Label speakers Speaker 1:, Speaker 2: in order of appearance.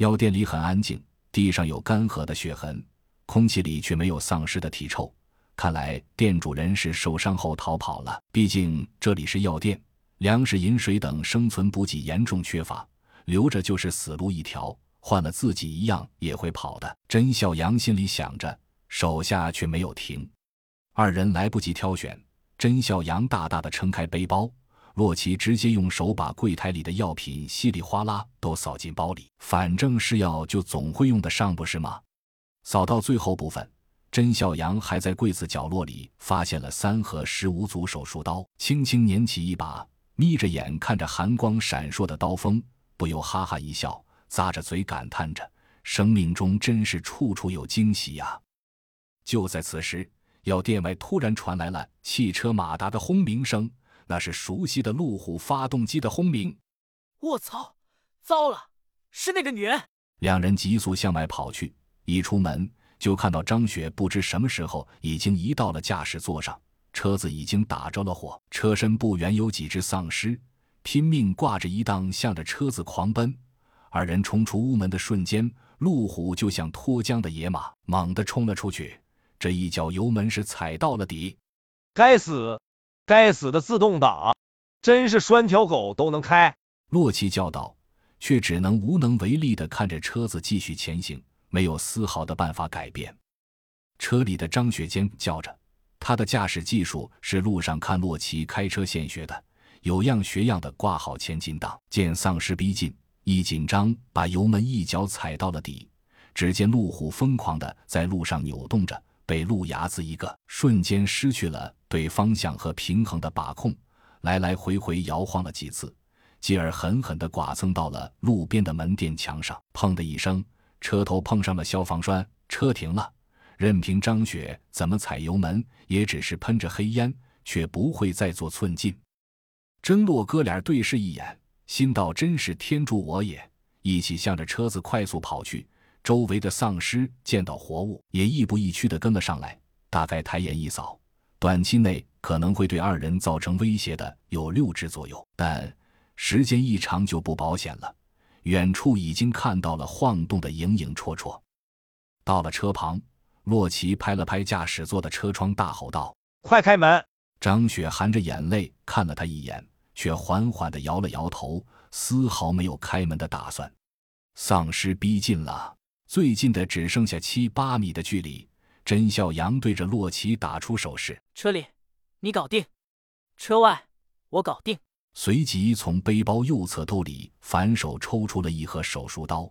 Speaker 1: 药店里很安静，地上有干涸的血痕，空气里却没有丧尸的体臭。看来店主人是受伤后逃跑了。毕竟这里是药店，粮食、饮水等生存补给严重缺乏，留着就是死路一条。换了自己一样也会跑的。甄孝阳心里想着，手下却没有停。二人来不及挑选，甄孝阳大大的撑开背包。洛奇直接用手把柜台里的药品稀里哗啦都扫进包里，反正是药，就总会用得上，不是吗？扫到最后部分，甄孝阳还在柜子角落里发现了三盒十五组手术刀，轻轻捻起一把，眯着眼看着寒光闪烁的刀锋，不由哈哈一笑，咂着嘴感叹着：生命中真是处处有惊喜呀！就在此时，药店外突然传来了汽车马达的轰鸣声。那是熟悉的路虎发动机的轰鸣，
Speaker 2: 我操！糟了，是那个女人！
Speaker 1: 两人急速向外跑去，一出门就看到张雪不知什么时候已经移到了驾驶座上，车子已经打着了火，车身不远有几只丧尸，拼命挂着一档向着车子狂奔。二人冲出屋门的瞬间，路虎就像脱缰的野马，猛地冲了出去，这一脚油门是踩到了底，
Speaker 3: 该死！该死的自动挡，真是拴条狗都能开！
Speaker 1: 洛奇叫道，却只能无能为力的看着车子继续前行，没有丝毫的办法改变。车里的张雪坚叫着，他的驾驶技术是路上看洛奇开车现学的，有样学样的挂好前进档。见丧尸逼近，一紧张，把油门一脚踩到了底。只见路虎疯狂的在路上扭动着。被路牙子一个瞬间失去了对方向和平衡的把控，来来回回摇晃了几次，继而狠狠地剐蹭到了路边的门店墙上。砰的一声，车头碰上了消防栓，车停了。任凭张雪怎么踩油门，也只是喷着黑烟，却不会再做寸进。真洛哥俩对视一眼，心道：“真是天助我也！”一起向着车子快速跑去。周围的丧尸见到活物，也亦步亦趋地跟了上来。大概抬眼一扫，短期内可能会对二人造成威胁的有六只左右，但时间一长就不保险了。远处已经看到了晃动的影影绰绰。到了车旁，洛奇拍了拍驾驶座的车窗，大吼道：“
Speaker 3: 快开门！”
Speaker 1: 张雪含着眼泪看了他一眼，却缓缓地摇了摇头，丝毫没有开门的打算。丧尸逼近了。最近的只剩下七八米的距离，甄孝阳对着洛奇打出手势：“
Speaker 2: 车里，你搞定；车外，我搞定。”
Speaker 1: 随即从背包右侧兜里反手抽出了一盒手术刀。